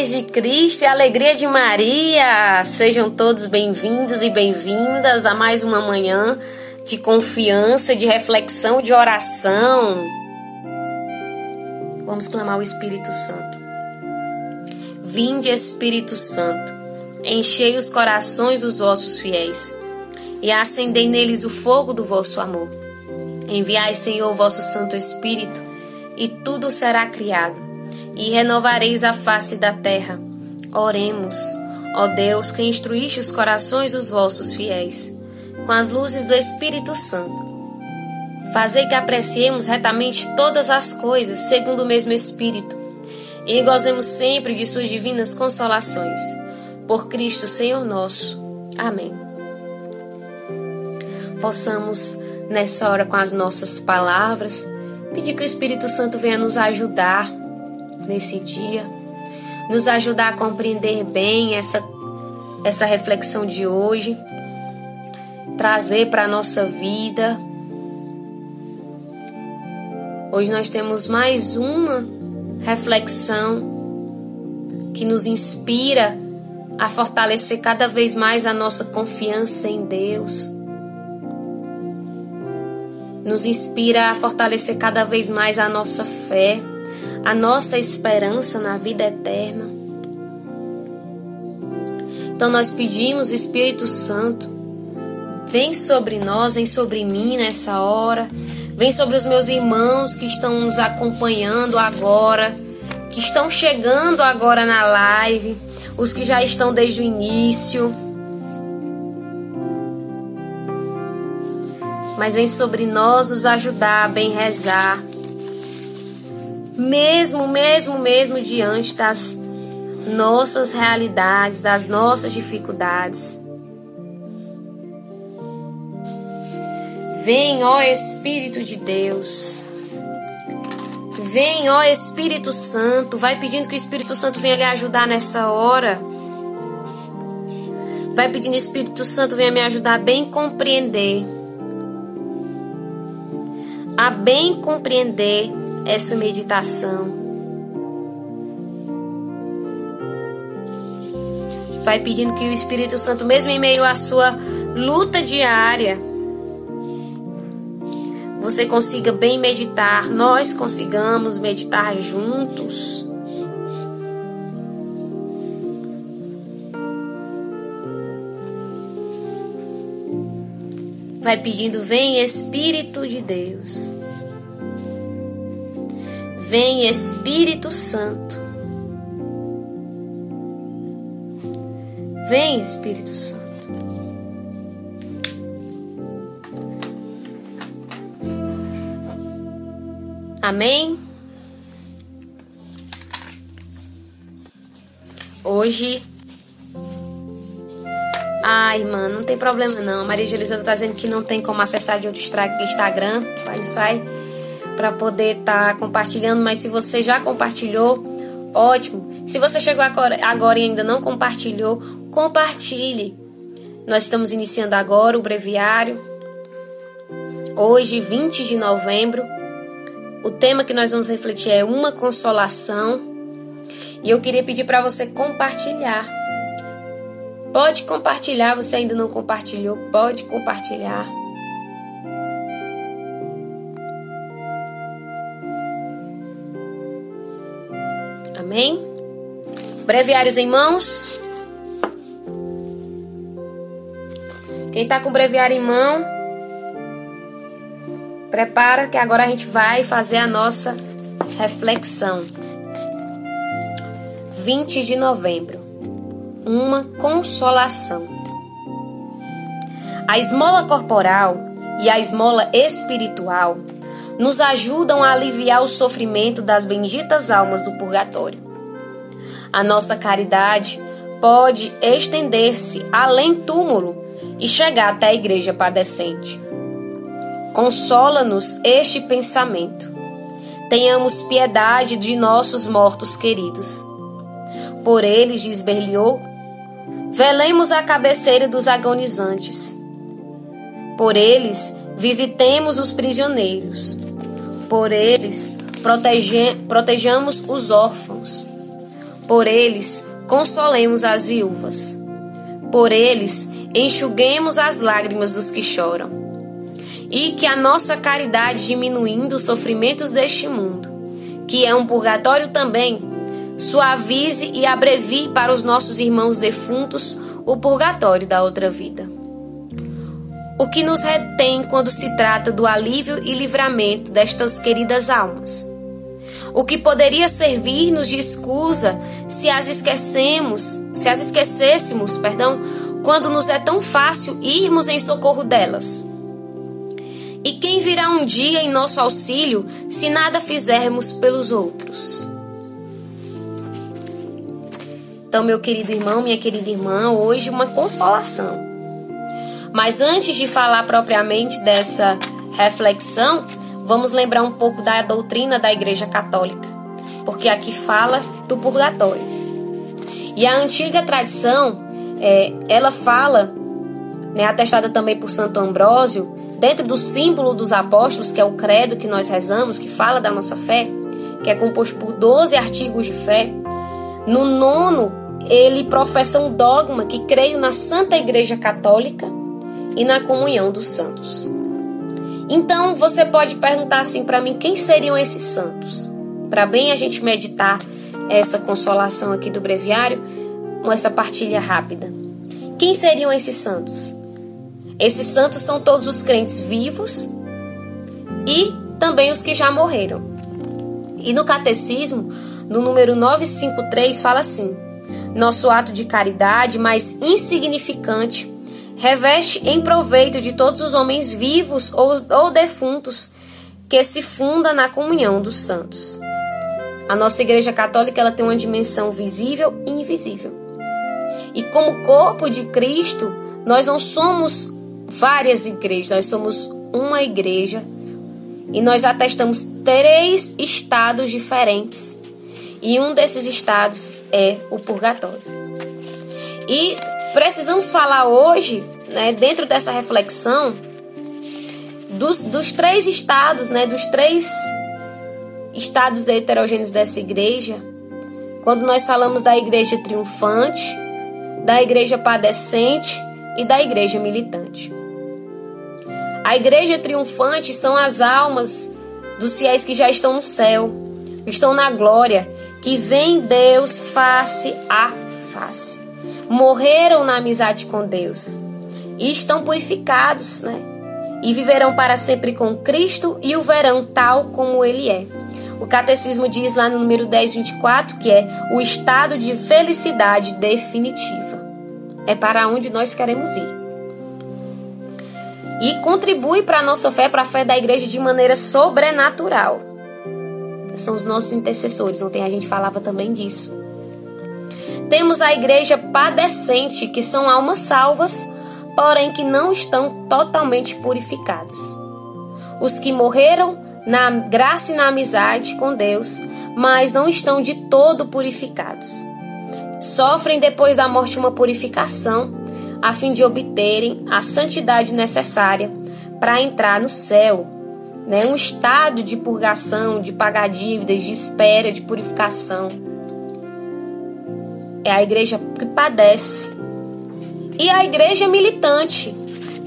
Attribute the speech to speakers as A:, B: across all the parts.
A: paz de Cristo e a alegria de Maria. Sejam todos bem-vindos e bem-vindas a mais uma manhã de confiança, de reflexão, de oração. Vamos clamar o Espírito Santo. Vinde, Espírito Santo, enchei os corações dos vossos fiéis e acendei neles o fogo do vosso amor. Enviai, Senhor, o vosso Santo Espírito, e tudo será criado e renovareis a face da terra. Oremos, ó Deus, que instruíste os corações dos vossos fiéis, com as luzes do Espírito Santo. Fazei que apreciemos retamente todas as coisas, segundo o mesmo Espírito, e gozemos sempre de suas divinas consolações. Por Cristo, Senhor nosso. Amém. Possamos, nessa hora, com as nossas palavras, pedir que o Espírito Santo venha nos ajudar nesse dia, nos ajudar a compreender bem essa, essa reflexão de hoje, trazer para a nossa vida. Hoje nós temos mais uma reflexão que nos inspira a fortalecer cada vez mais a nossa confiança em Deus. Nos inspira a fortalecer cada vez mais a nossa fé a nossa esperança na vida eterna. Então nós pedimos, Espírito Santo, vem sobre nós, vem sobre mim nessa hora, vem sobre os meus irmãos que estão nos acompanhando agora, que estão chegando agora na live, os que já estão desde o início. Mas vem sobre nós nos ajudar a bem rezar mesmo, mesmo, mesmo diante das nossas realidades, das nossas dificuldades. Vem, ó Espírito de Deus. Vem, ó Espírito Santo. Vai pedindo que o Espírito Santo venha lhe ajudar nessa hora. Vai pedindo, Espírito Santo, venha me ajudar a bem compreender. A bem compreender essa meditação. Vai pedindo que o Espírito Santo, mesmo em meio à sua luta diária, você consiga bem meditar, nós consigamos meditar juntos. Vai pedindo, vem Espírito de Deus. Vem Espírito Santo. Vem Espírito Santo. Amém? Hoje. Ai, mano, não tem problema não. Maria Elisandra tá dizendo que não tem como acessar de outro Instagram. Pai, sai para poder estar tá compartilhando, mas se você já compartilhou, ótimo. Se você chegou agora, e ainda não compartilhou, compartilhe. Nós estamos iniciando agora o breviário. Hoje, 20 de novembro, o tema que nós vamos refletir é uma consolação. E eu queria pedir para você compartilhar. Pode compartilhar, você ainda não compartilhou, pode compartilhar. Amém? Breviários em mãos. Quem está com o breviário em mão, prepara que agora a gente vai fazer a nossa reflexão. 20 de novembro. Uma consolação. A esmola corporal e a esmola espiritual nos ajudam a aliviar o sofrimento das benditas almas do purgatório. A nossa caridade pode estender-se além túmulo e chegar até a igreja padecente. Consola-nos este pensamento. Tenhamos piedade de nossos mortos queridos. Por eles, diz Berlioz, velemos a cabeceira dos agonizantes. Por eles, visitemos os prisioneiros por eles, protege, protejamos os órfãos. Por eles, consolemos as viúvas. Por eles, enxuguemos as lágrimas dos que choram. E que a nossa caridade, diminuindo os sofrimentos deste mundo, que é um purgatório também, suavize e abrevie para os nossos irmãos defuntos o purgatório da outra vida. O que nos retém quando se trata do alívio e livramento destas queridas almas? O que poderia servir-nos de escusa se as esquecemos, se as esquecêssemos, perdão, quando nos é tão fácil irmos em socorro delas? E quem virá um dia em nosso auxílio se nada fizermos pelos outros? Então, meu querido irmão, minha querida irmã, hoje uma consolação. Mas antes de falar propriamente dessa reflexão, vamos lembrar um pouco da doutrina da Igreja Católica, porque aqui fala do purgatório. E a antiga tradição, é, ela fala, né, atestada também por Santo Ambrósio, dentro do símbolo dos apóstolos, que é o credo que nós rezamos, que fala da nossa fé, que é composto por 12 artigos de fé. No nono, ele professa um dogma que creio na Santa Igreja Católica e na comunhão dos santos. Então, você pode perguntar assim para mim, quem seriam esses santos? Para bem a gente meditar essa consolação aqui do breviário, com essa partilha rápida. Quem seriam esses santos? Esses santos são todos os crentes vivos e também os que já morreram. E no catecismo, no número 953, fala assim: Nosso ato de caridade mais insignificante reveste em proveito de todos os homens vivos ou, ou defuntos que se funda na comunhão dos santos. A nossa Igreja Católica ela tem uma dimensão visível e invisível. E como corpo de Cristo, nós não somos várias igrejas, nós somos uma igreja e nós atestamos três estados diferentes. E um desses estados é o purgatório. E precisamos falar hoje, né, dentro dessa reflexão, dos, dos três estados, né, dos três estados heterogêneos dessa igreja. Quando nós falamos da igreja triunfante, da igreja padecente e da igreja militante. A igreja triunfante são as almas dos fiéis que já estão no céu, estão na glória, que vem Deus face a face morreram na amizade com Deus e estão purificados, né? E viverão para sempre com Cristo e o verão tal como ele é. O catecismo diz lá no número 1024 que é o estado de felicidade definitiva. É para onde nós queremos ir. E contribui para a nossa fé, para a fé da igreja de maneira sobrenatural. São os nossos intercessores. Ontem a gente falava também disso. Temos a igreja padecente, que são almas salvas, porém que não estão totalmente purificadas. Os que morreram na graça e na amizade com Deus, mas não estão de todo purificados. Sofrem depois da morte uma purificação, a fim de obterem a santidade necessária para entrar no céu. Né? Um estado de purgação, de pagar dívidas, de espera, de purificação é a igreja que padece. E a igreja militante,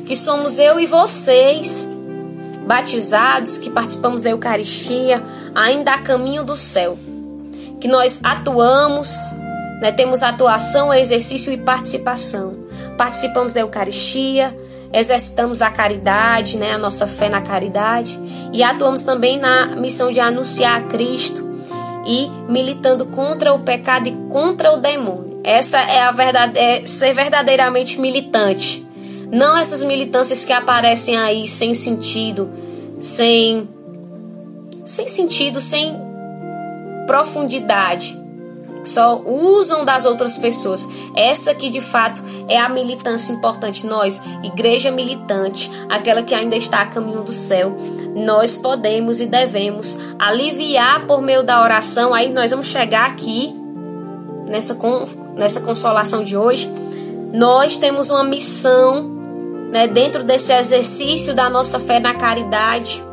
A: que somos eu e vocês, batizados, que participamos da Eucaristia, ainda a caminho do céu. Que nós atuamos, né, temos atuação, exercício e participação. Participamos da Eucaristia, exercitamos a caridade, né, a nossa fé na caridade, e atuamos também na missão de anunciar a Cristo e militando contra o pecado e contra o demônio. Essa é a verdade, é ser verdadeiramente militante. Não essas militâncias que aparecem aí sem sentido, sem sem sentido, sem profundidade só usam das outras pessoas. Essa que de fato é a militância importante. Nós, igreja militante, aquela que ainda está a caminho do céu, nós podemos e devemos aliviar por meio da oração. Aí nós vamos chegar aqui nessa, nessa consolação de hoje. Nós temos uma missão né, dentro desse exercício da nossa fé na caridade,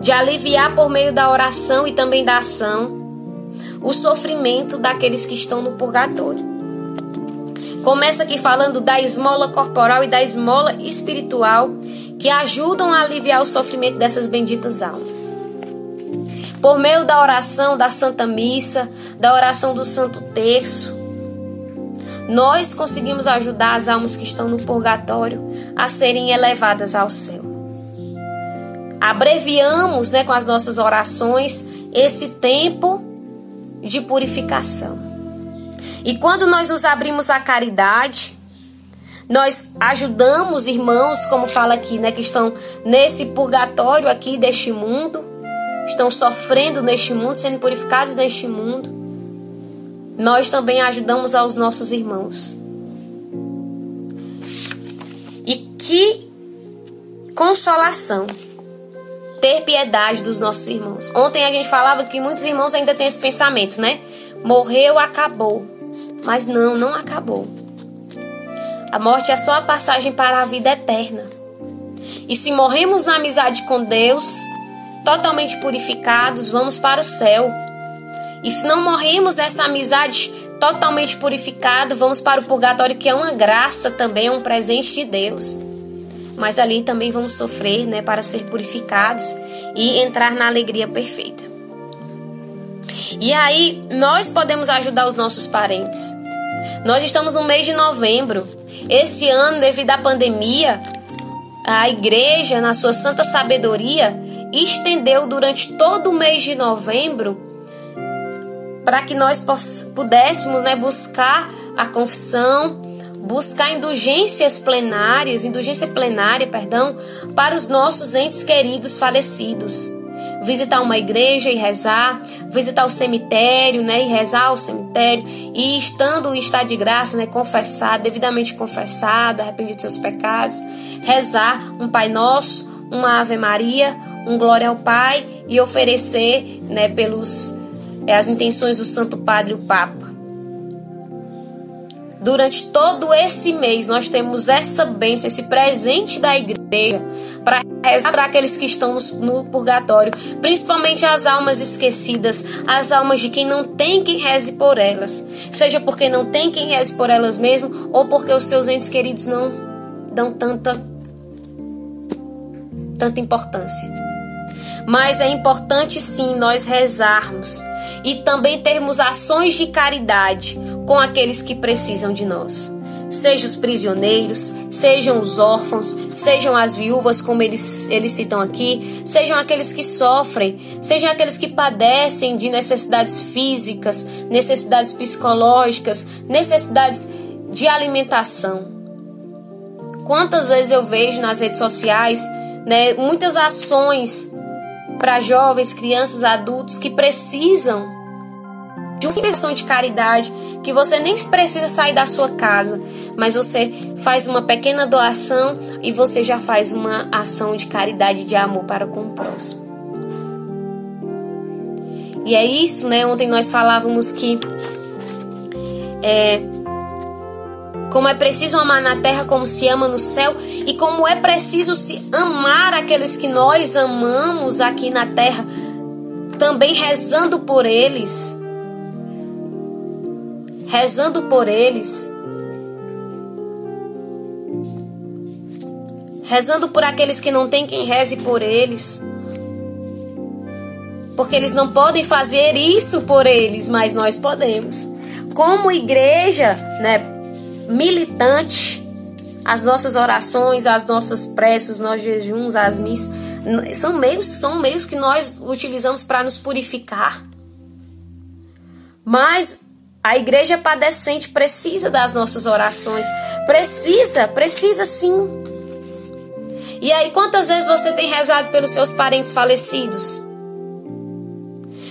A: de aliviar por meio da oração e também da ação o sofrimento daqueles que estão no purgatório. Começa aqui falando da esmola corporal e da esmola espiritual que ajudam a aliviar o sofrimento dessas benditas almas. Por meio da oração da Santa Missa, da oração do Santo Terço, nós conseguimos ajudar as almas que estão no purgatório a serem elevadas ao céu. Abreviamos né, com as nossas orações esse tempo de purificação. E quando nós nos abrimos à caridade, nós ajudamos irmãos, como fala aqui, né, que estão nesse purgatório aqui deste mundo, estão sofrendo neste mundo, sendo purificados neste mundo. Nós também ajudamos aos nossos irmãos. E que consolação ter piedade dos nossos irmãos. Ontem a gente falava que muitos irmãos ainda têm esse pensamento, né? Morreu, acabou. Mas não, não acabou. A morte é só a passagem para a vida eterna. E se morremos na amizade com Deus, totalmente purificados, vamos para o céu. E se não morremos nessa amizade totalmente purificada, vamos para o purgatório, que é uma graça também, é um presente de Deus. Mas ali também vamos sofrer, né, para ser purificados e entrar na alegria perfeita. E aí nós podemos ajudar os nossos parentes. Nós estamos no mês de novembro. Esse ano, devido à pandemia, a igreja, na sua santa sabedoria, estendeu durante todo o mês de novembro para que nós pudéssemos né, buscar a confissão, buscar indulgências plenárias, indulgência plenária, perdão, para os nossos entes queridos falecidos visitar uma igreja e rezar, visitar o cemitério, né, e rezar o cemitério, e estando em estado de graça, né, confessado, devidamente confessado, arrependido de seus pecados, rezar um Pai Nosso, uma Ave Maria, um Glória ao Pai e oferecer, né, pelos é, as intenções do Santo Padre o Papa. Durante todo esse mês nós temos essa bênção, esse presente da igreja para rezar para aqueles que estão no, purgatório, principalmente as almas esquecidas, as almas de quem não tem quem reze por elas, seja porque não tem quem reze por elas mesmo ou porque os seus entes queridos não dão tanta tanta importância. Mas é importante sim nós rezarmos e também termos ações de caridade com aqueles que precisam de nós. Sejam os prisioneiros, sejam os órfãos, sejam as viúvas, como eles, eles citam aqui, sejam aqueles que sofrem, sejam aqueles que padecem de necessidades físicas, necessidades psicológicas, necessidades de alimentação. Quantas vezes eu vejo nas redes sociais né, muitas ações para jovens, crianças, adultos que precisam de uma ação de caridade, que você nem precisa sair da sua casa, mas você faz uma pequena doação e você já faz uma ação de caridade, de amor para com o próximo. E é isso, né? Ontem nós falávamos que é, como é preciso amar na terra como se ama no céu e como é preciso se amar aqueles que nós amamos aqui na terra, também rezando por eles rezando por eles, rezando por aqueles que não têm quem reze por eles. Porque eles não podem fazer isso por eles, mas nós podemos. Como igreja, né, militante, as nossas orações, as nossas preces, os nossos jejuns, as missas, são meios, são meios que nós utilizamos para nos purificar. Mas a igreja padecente precisa das nossas orações. Precisa, precisa sim. E aí, quantas vezes você tem rezado pelos seus parentes falecidos?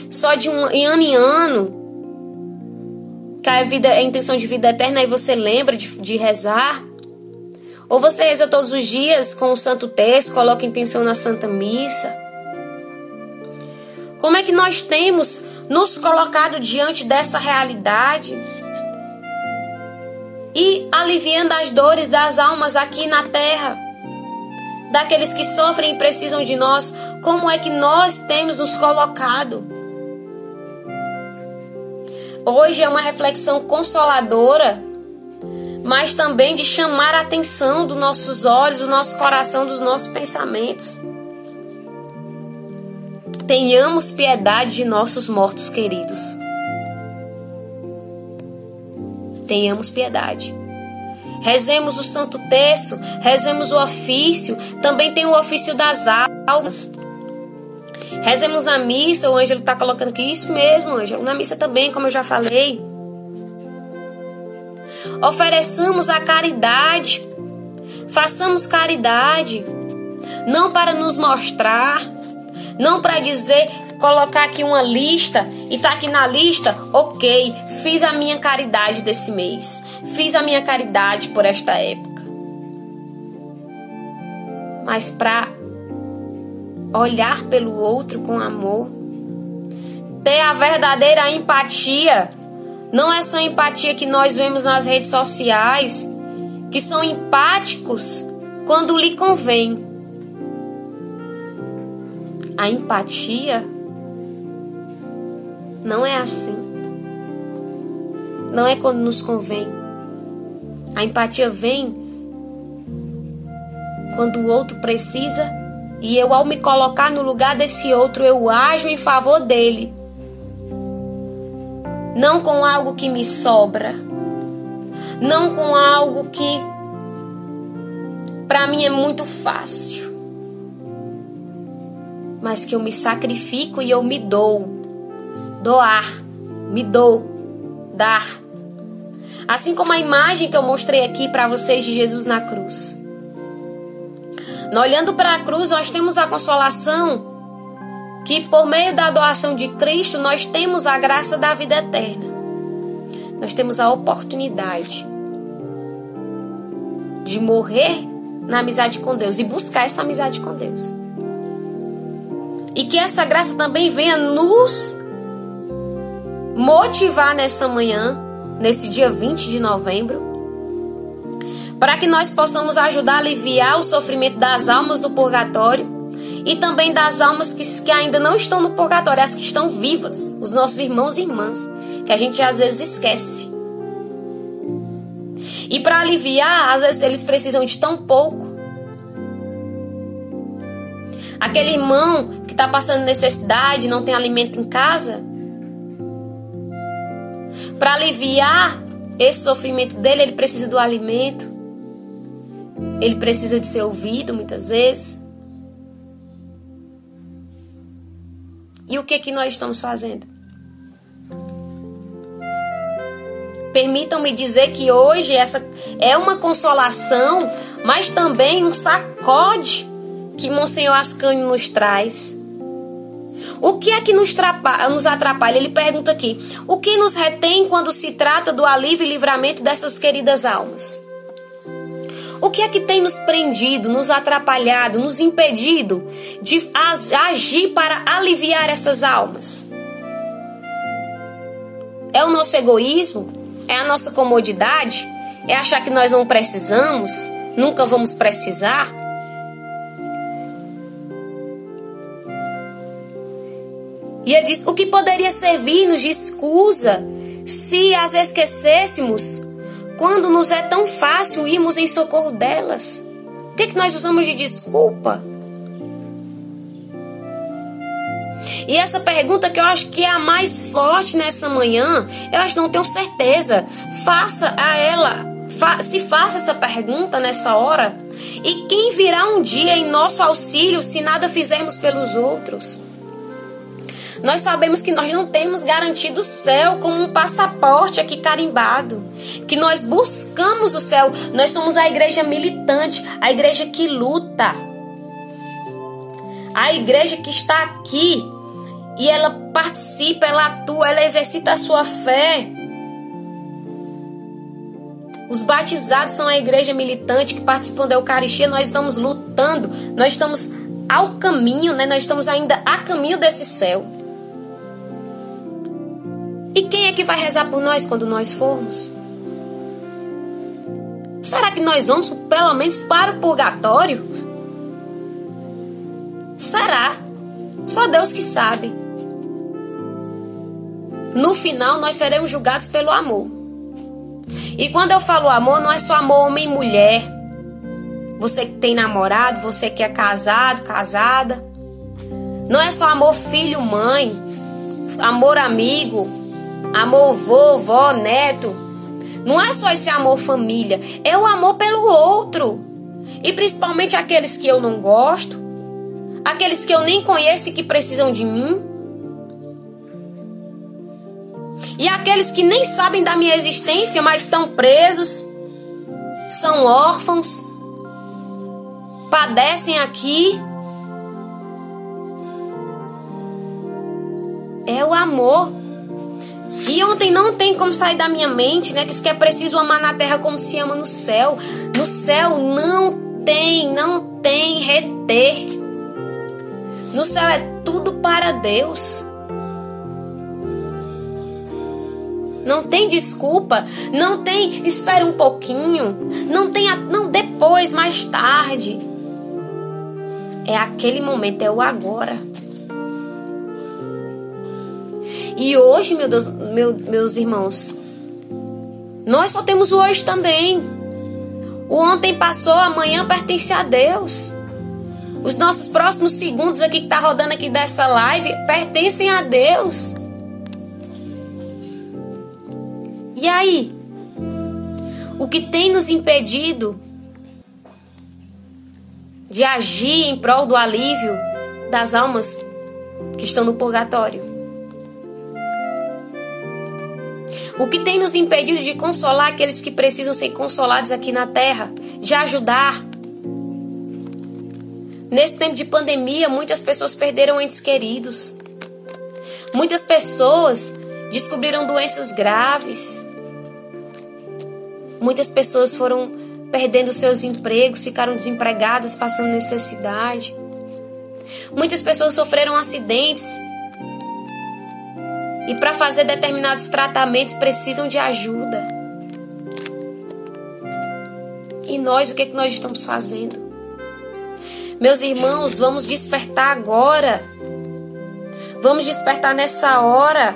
A: Só de um ano em ano, que a, vida, a intenção de vida eterna, e você lembra de, de rezar? Ou você reza todos os dias com o Santo Texto, coloca intenção na Santa Missa? Como é que nós temos nos colocado diante dessa realidade e aliviando as dores das almas aqui na terra, daqueles que sofrem e precisam de nós, como é que nós temos nos colocado? Hoje é uma reflexão consoladora, mas também de chamar a atenção dos nossos olhos, do nosso coração, dos nossos pensamentos. Tenhamos piedade de nossos mortos queridos. Tenhamos piedade. Rezemos o Santo Terço, rezemos o ofício, também tem o ofício das almas. Rezemos na missa, o Ângelo está colocando aqui, isso mesmo, Ângelo, na missa também, como eu já falei. Ofereçamos a caridade, façamos caridade, não para nos mostrar, não para dizer, colocar aqui uma lista e tá aqui na lista, ok, fiz a minha caridade desse mês, fiz a minha caridade por esta época. Mas para olhar pelo outro com amor, ter a verdadeira empatia, não essa empatia que nós vemos nas redes sociais, que são empáticos quando lhe convém. A empatia não é assim. Não é quando nos convém. A empatia vem quando o outro precisa e eu, ao me colocar no lugar desse outro, eu ajo em favor dele. Não com algo que me sobra. Não com algo que para mim é muito fácil. Mas que eu me sacrifico e eu me dou. Doar, me dou, dar. Assim como a imagem que eu mostrei aqui para vocês de Jesus na cruz. Olhando para a cruz, nós temos a consolação que por meio da doação de Cristo nós temos a graça da vida eterna. Nós temos a oportunidade de morrer na amizade com Deus e buscar essa amizade com Deus. E que essa graça também venha nos motivar nessa manhã, nesse dia 20 de novembro, para que nós possamos ajudar a aliviar o sofrimento das almas do purgatório e também das almas que, que ainda não estão no purgatório, as que estão vivas, os nossos irmãos e irmãs, que a gente às vezes esquece. E para aliviar, às vezes eles precisam de tão pouco. Aquele irmão que está passando necessidade, não tem alimento em casa. Para aliviar esse sofrimento dele, ele precisa do alimento. Ele precisa de ser ouvido muitas vezes. E o que que nós estamos fazendo? Permitam-me dizer que hoje essa é uma consolação, mas também um sacode que Monsenhor Ascânio nos traz. O que é que nos, nos atrapalha? Ele pergunta aqui: o que nos retém quando se trata do alívio e livramento dessas queridas almas? O que é que tem nos prendido, nos atrapalhado, nos impedido de agir para aliviar essas almas? É o nosso egoísmo? É a nossa comodidade? É achar que nós não precisamos? Nunca vamos precisar? E ele diz: o que poderia servir-nos de escusa se as esquecêssemos quando nos é tão fácil irmos em socorro delas? O que, é que nós usamos de desculpa? E essa pergunta que eu acho que é a mais forte nessa manhã, eu acho não tenho certeza. Faça a ela, fa se faça essa pergunta nessa hora. E quem virá um dia em nosso auxílio se nada fizermos pelos outros? Nós sabemos que nós não temos garantido o céu como um passaporte aqui carimbado. Que nós buscamos o céu. Nós somos a igreja militante, a igreja que luta. A igreja que está aqui e ela participa, ela atua, ela exercita a sua fé. Os batizados são a igreja militante que participam da Eucaristia. Nós estamos lutando, nós estamos ao caminho, né? nós estamos ainda a caminho desse céu. E quem é que vai rezar por nós quando nós formos? Será que nós vamos pelo menos para o purgatório? Será? Só Deus que sabe. no final nós seremos julgados pelo amor. E quando eu falo amor, não é só amor homem e mulher. Você que tem namorado, você que é casado, casada. Não é só amor filho-mãe, amor amigo, amor vovó, neto. Não é só esse amor família, é o amor pelo outro. E principalmente aqueles que eu não gosto, aqueles que eu nem conheço e que precisam de mim. E aqueles que nem sabem da minha existência, mas estão presos, são órfãos, padecem aqui. É o amor. E ontem não tem como sair da minha mente, né? Que isso que é preciso amar na terra como se ama no céu. No céu não tem, não tem reter. No céu é tudo para Deus. Não tem desculpa, não tem espere um pouquinho, não tem não depois, mais tarde. É aquele momento, é o agora. E hoje, meu Deus, meu, meus irmãos, nós só temos o hoje também. O ontem passou, amanhã pertence a Deus. Os nossos próximos segundos aqui que tá rodando aqui dessa live pertencem a Deus. E aí? O que tem nos impedido de agir em prol do alívio das almas que estão no purgatório? O que tem nos impedido de consolar aqueles que precisam ser consolados aqui na terra, de ajudar? Nesse tempo de pandemia, muitas pessoas perderam entes queridos. Muitas pessoas descobriram doenças graves. Muitas pessoas foram perdendo seus empregos, ficaram desempregadas, passando necessidade. Muitas pessoas sofreram acidentes e para fazer determinados tratamentos precisam de ajuda. E nós, o que, é que nós estamos fazendo? Meus irmãos, vamos despertar agora. Vamos despertar nessa hora.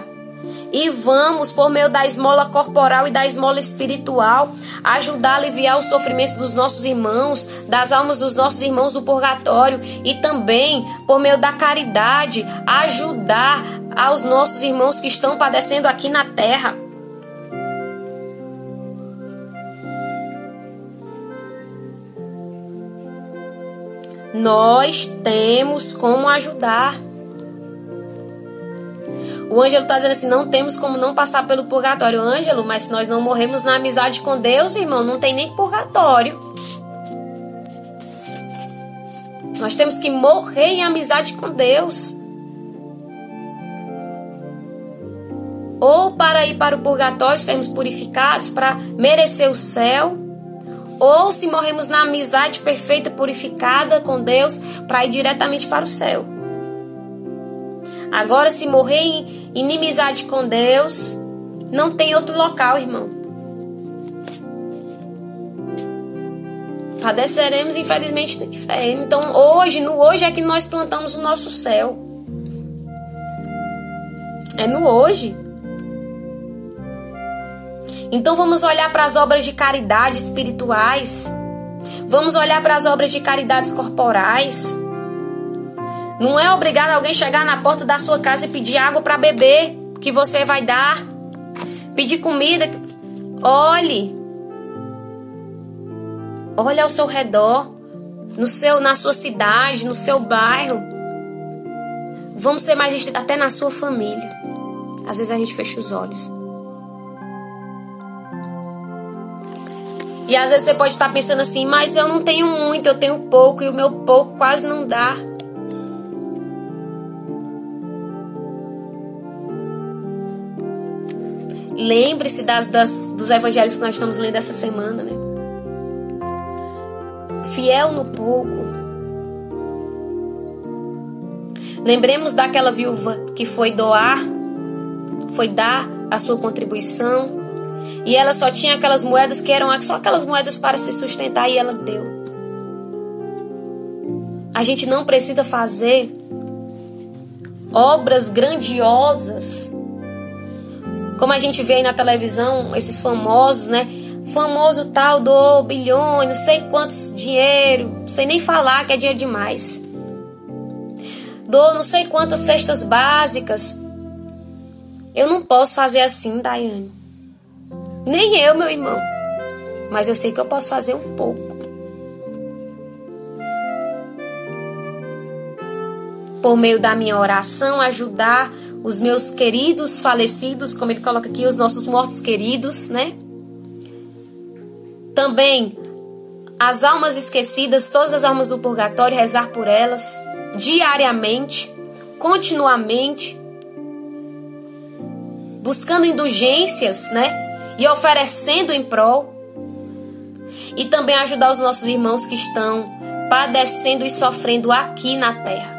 A: E vamos, por meio da esmola corporal e da esmola espiritual, ajudar a aliviar o sofrimento dos nossos irmãos, das almas dos nossos irmãos do purgatório e também, por meio da caridade, ajudar aos nossos irmãos que estão padecendo aqui na terra. Nós temos como ajudar. O Ângelo está dizendo assim: não temos como não passar pelo purgatório. Ângelo, mas se nós não morremos na amizade com Deus, irmão, não tem nem purgatório. Nós temos que morrer em amizade com Deus. ou para ir para o purgatório, sermos purificados para merecer o céu, ou se morremos na amizade perfeita, purificada com Deus, para ir diretamente para o céu. Agora, se morrer em inimizade com Deus, não tem outro local, irmão. Padeceremos, infelizmente, no inferno. Então, hoje, no hoje é que nós plantamos o nosso céu. É no hoje. Então vamos olhar para as obras de caridade espirituais. Vamos olhar para as obras de caridades corporais. Não é obrigado alguém chegar na porta da sua casa e pedir água para beber, que você vai dar. Pedir comida. Olhe. Olhe ao seu redor, no seu, na sua cidade, no seu bairro. Vamos ser mais até na sua família. Às vezes a gente fecha os olhos. E às vezes você pode estar pensando assim, mas eu não tenho muito, eu tenho pouco e o meu pouco quase não dá. Lembre-se das, das, dos evangelhos que nós estamos lendo essa semana, né? Fiel no pouco. Lembremos daquela viúva que foi doar, foi dar a sua contribuição e ela só tinha aquelas moedas que eram só aquelas moedas para se sustentar e ela deu. A gente não precisa fazer obras grandiosas Como a gente vê aí na televisão, esses famosos, né? Famoso tal do bilhões, não sei quantos dinheiro, sei nem falar que é dinheiro demais. Dou não sei quantas cestas básicas. Eu não posso fazer assim, Daiane. Nem eu, meu irmão. Mas eu sei que eu posso fazer um pouco. Por meio da minha oração, ajudar os meus queridos falecidos, como ele coloca aqui, os nossos mortos queridos, né? Também as almas esquecidas, todas as almas do purgatório, rezar por elas diariamente, continuamente, buscando indulgências, né? E oferecendo em prol. E também ajudar os nossos irmãos que estão padecendo e sofrendo aqui na terra.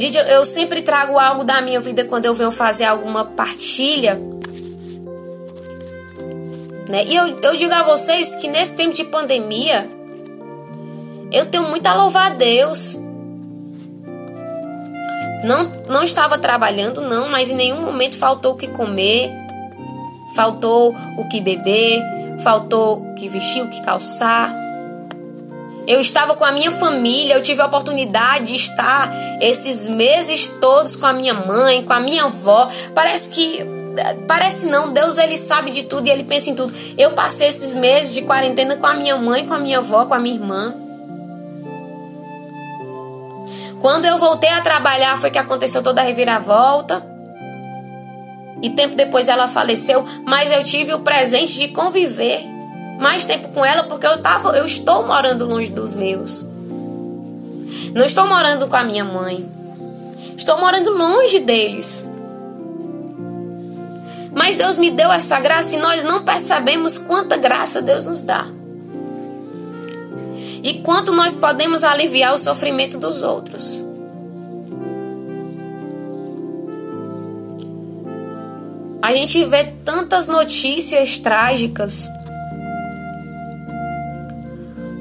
A: Gente, eu sempre trago algo da minha vida quando eu venho fazer alguma partilha. Né? E eu, eu digo a vocês que nesse tempo de pandemia, eu tenho muito a louvar a Deus. Não, não estava trabalhando, não, mas em nenhum momento faltou o que comer, faltou o que beber, faltou o que vestir, o que calçar. Eu estava com a minha família, eu tive a oportunidade de estar esses meses todos com a minha mãe, com a minha avó. Parece que parece não, Deus ele sabe de tudo e ele pensa em tudo. Eu passei esses meses de quarentena com a minha mãe, com a minha avó, com a minha irmã. Quando eu voltei a trabalhar foi que aconteceu toda a reviravolta. E tempo depois ela faleceu, mas eu tive o presente de conviver mais tempo com ela porque eu tava, eu estou morando longe dos meus. Não estou morando com a minha mãe. Estou morando longe deles. Mas Deus me deu essa graça e nós não percebemos quanta graça Deus nos dá. E quanto nós podemos aliviar o sofrimento dos outros. A gente vê tantas notícias trágicas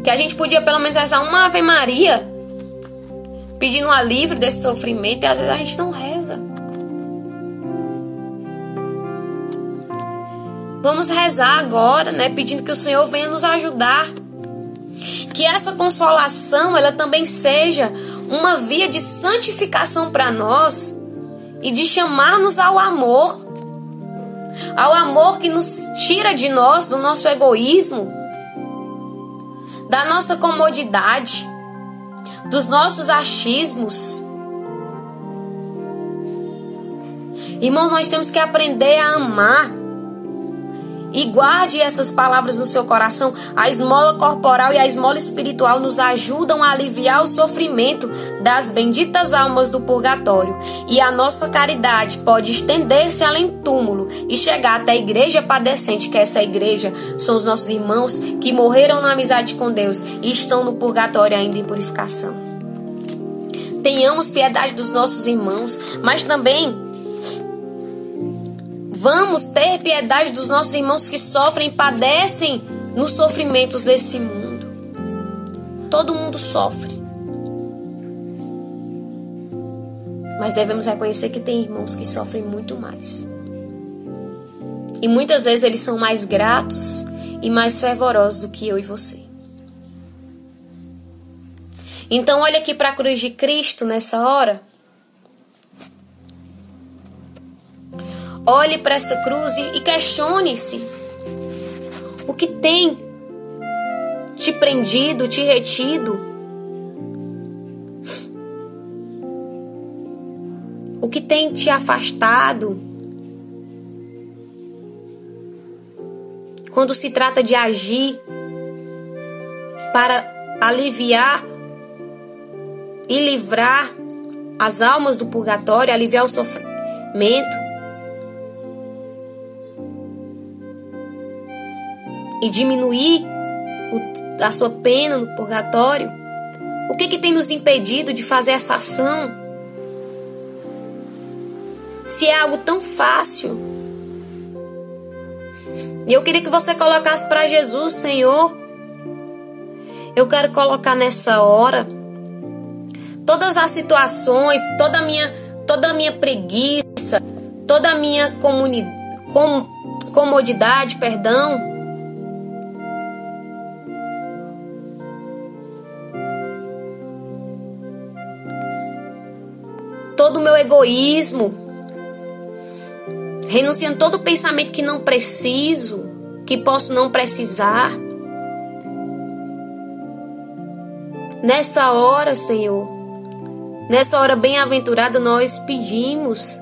A: que a gente podia pelo menos rezar uma Ave Maria, pedindo um alívio desse sofrimento, e às vezes a gente não reza. Vamos rezar agora, né, pedindo que o Senhor venha nos ajudar. Que essa consolação, ela também seja uma via de santificação para nós e de chamar-nos ao amor. Ao amor que nos tira de nós, do nosso egoísmo, da nossa comodidade, dos nossos achismos. Irmãos, nós temos que aprender a amar. E guarde essas palavras no seu coração. A esmola corporal e a esmola espiritual nos ajudam a aliviar o sofrimento das benditas almas do purgatório. E a nossa caridade pode estender-se além do túmulo e chegar até a igreja padecente, que essa igreja são os nossos irmãos que morreram na amizade com Deus e estão no purgatório ainda em purificação. Tenhamos piedade dos nossos irmãos, mas também Vamos ter piedade dos nossos irmãos que sofrem e padecem nos sofrimentos desse mundo. Todo mundo sofre. Mas devemos reconhecer que tem irmãos que sofrem muito mais. E muitas vezes eles são mais gratos e mais fervorosos do que eu e você. Então, olha aqui para a cruz de Cristo nessa hora. Olhe para essa cruz e questione-se: o que tem te prendido, te retido? O que tem te afastado? Quando se trata de agir para aliviar e livrar as almas do purgatório, aliviar o sofrimento, e diminuir o, a sua pena no purgatório? O que, que tem nos impedido de fazer essa ação? Se é algo tão fácil. E eu queria que você colocasse para Jesus, Senhor. Eu quero colocar nessa hora todas as situações, toda a minha toda a minha preguiça, toda a minha com comodidade, perdão, todo o meu egoísmo, renunciando todo pensamento que não preciso, que posso não precisar. Nessa hora, Senhor, nessa hora bem-aventurada, nós pedimos,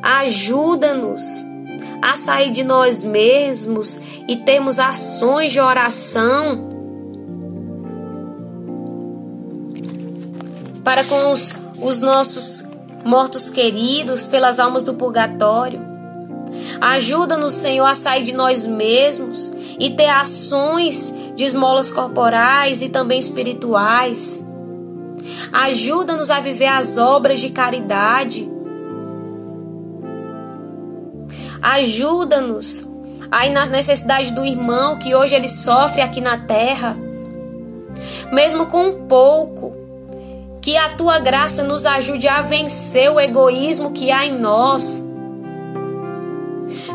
A: ajuda-nos a sair de nós mesmos e termos ações de oração para com os, os nossos mortos queridos, pelas almas do purgatório. Ajuda-nos, Senhor, a sair de nós mesmos e ter ações de esmolas corporais e também espirituais. Ajuda-nos a viver as obras de caridade. Ajuda-nos aí na necessidade do irmão que hoje ele sofre aqui na terra. Mesmo com um pouco, que a tua graça nos ajude a vencer o egoísmo que há em nós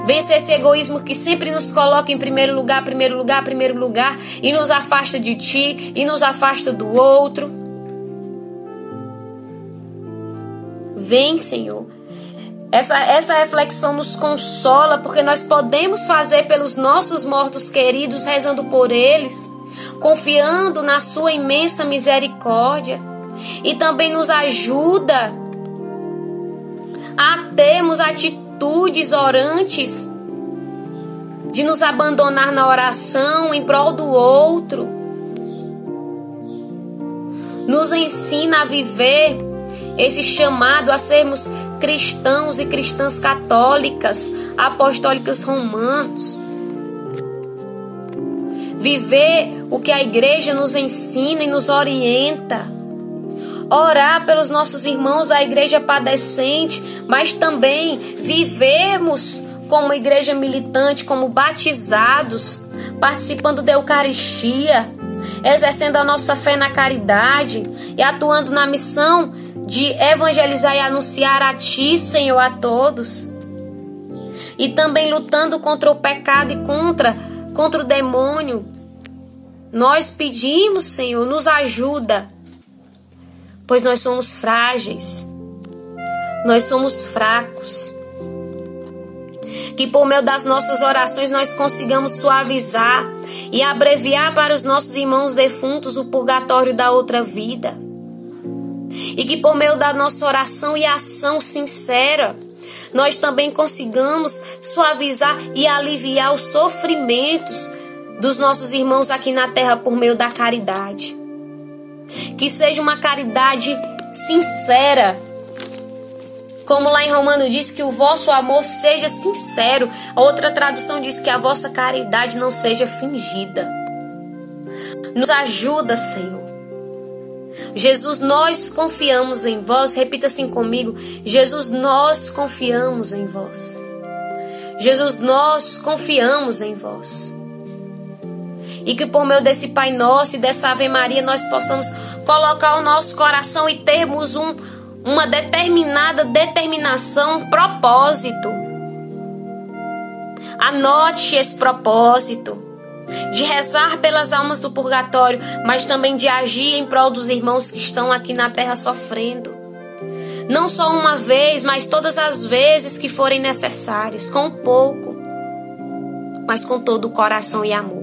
A: Vencer esse egoísmo que sempre nos coloca em primeiro lugar, primeiro lugar, primeiro lugar e nos afasta de ti e nos afasta do outro. Vem, Senhor. Essa, essa reflexão nos consola porque nós podemos fazer pelos nossos mortos queridos, rezando por eles, confiando na Sua imensa misericórdia e também nos ajuda a termos atitude atitudes orantes, de nos abandonar na oração em prol do outro. Nos ensina a viver esse chamado a sermos cristãos e cristãs católicas, apostólicas romanos. Viver o que a igreja nos ensina e nos orienta orar pelos nossos irmãos da igreja padecente, mas também vivermos como igreja militante, como batizados, participando da Eucaristia, exercendo a nossa fé na caridade e atuando na missão de evangelizar e anunciar a Ti, Senhor, a todos. E também lutando contra o pecado e contra, contra o demônio. Nós pedimos, Senhor, nos ajuda pois nós somos frágeis, nós somos fracos. Que por meio das nossas orações nós consigamos suavizar e abreviar para os nossos irmãos defuntos o purgatório da outra vida. E que por meio da nossa oração e ação sincera, nós também consigamos suavizar e aliviar os sofrimentos dos nossos irmãos aqui na terra por meio da caridade. Que seja uma caridade sincera. Como lá em Romano diz que o vosso amor seja sincero. A outra tradução diz que a vossa caridade não seja fingida. Nos ajuda, Senhor. Jesus, nós confiamos em vós. Repita assim comigo. Jesus, nós confiamos em vós. Jesus, nós confiamos em vós. E que por meio desse Pai Nosso e dessa Ave Maria nós possamos colocar o nosso coração e termos um, uma determinada determinação, propósito. Anote esse propósito de rezar pelas almas do purgatório, mas também de agir em prol dos irmãos que estão aqui na terra sofrendo. Não só uma vez, mas todas as vezes que forem necessárias, com pouco, mas com todo o coração e amor.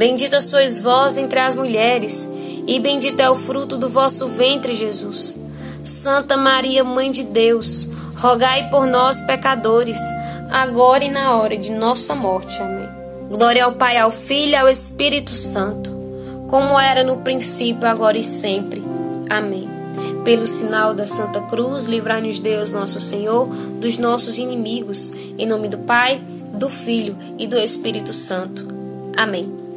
A: Bendita sois vós entre as mulheres, e bendito é o fruto do vosso ventre, Jesus. Santa Maria, Mãe de Deus, rogai por nós, pecadores, agora e na hora de nossa morte. Amém. Glória ao Pai, ao Filho e ao Espírito Santo, como era no princípio, agora e sempre. Amém. Pelo sinal da Santa Cruz, livrai-nos Deus, nosso Senhor, dos nossos inimigos. Em nome do Pai, do Filho e do Espírito Santo. Amém.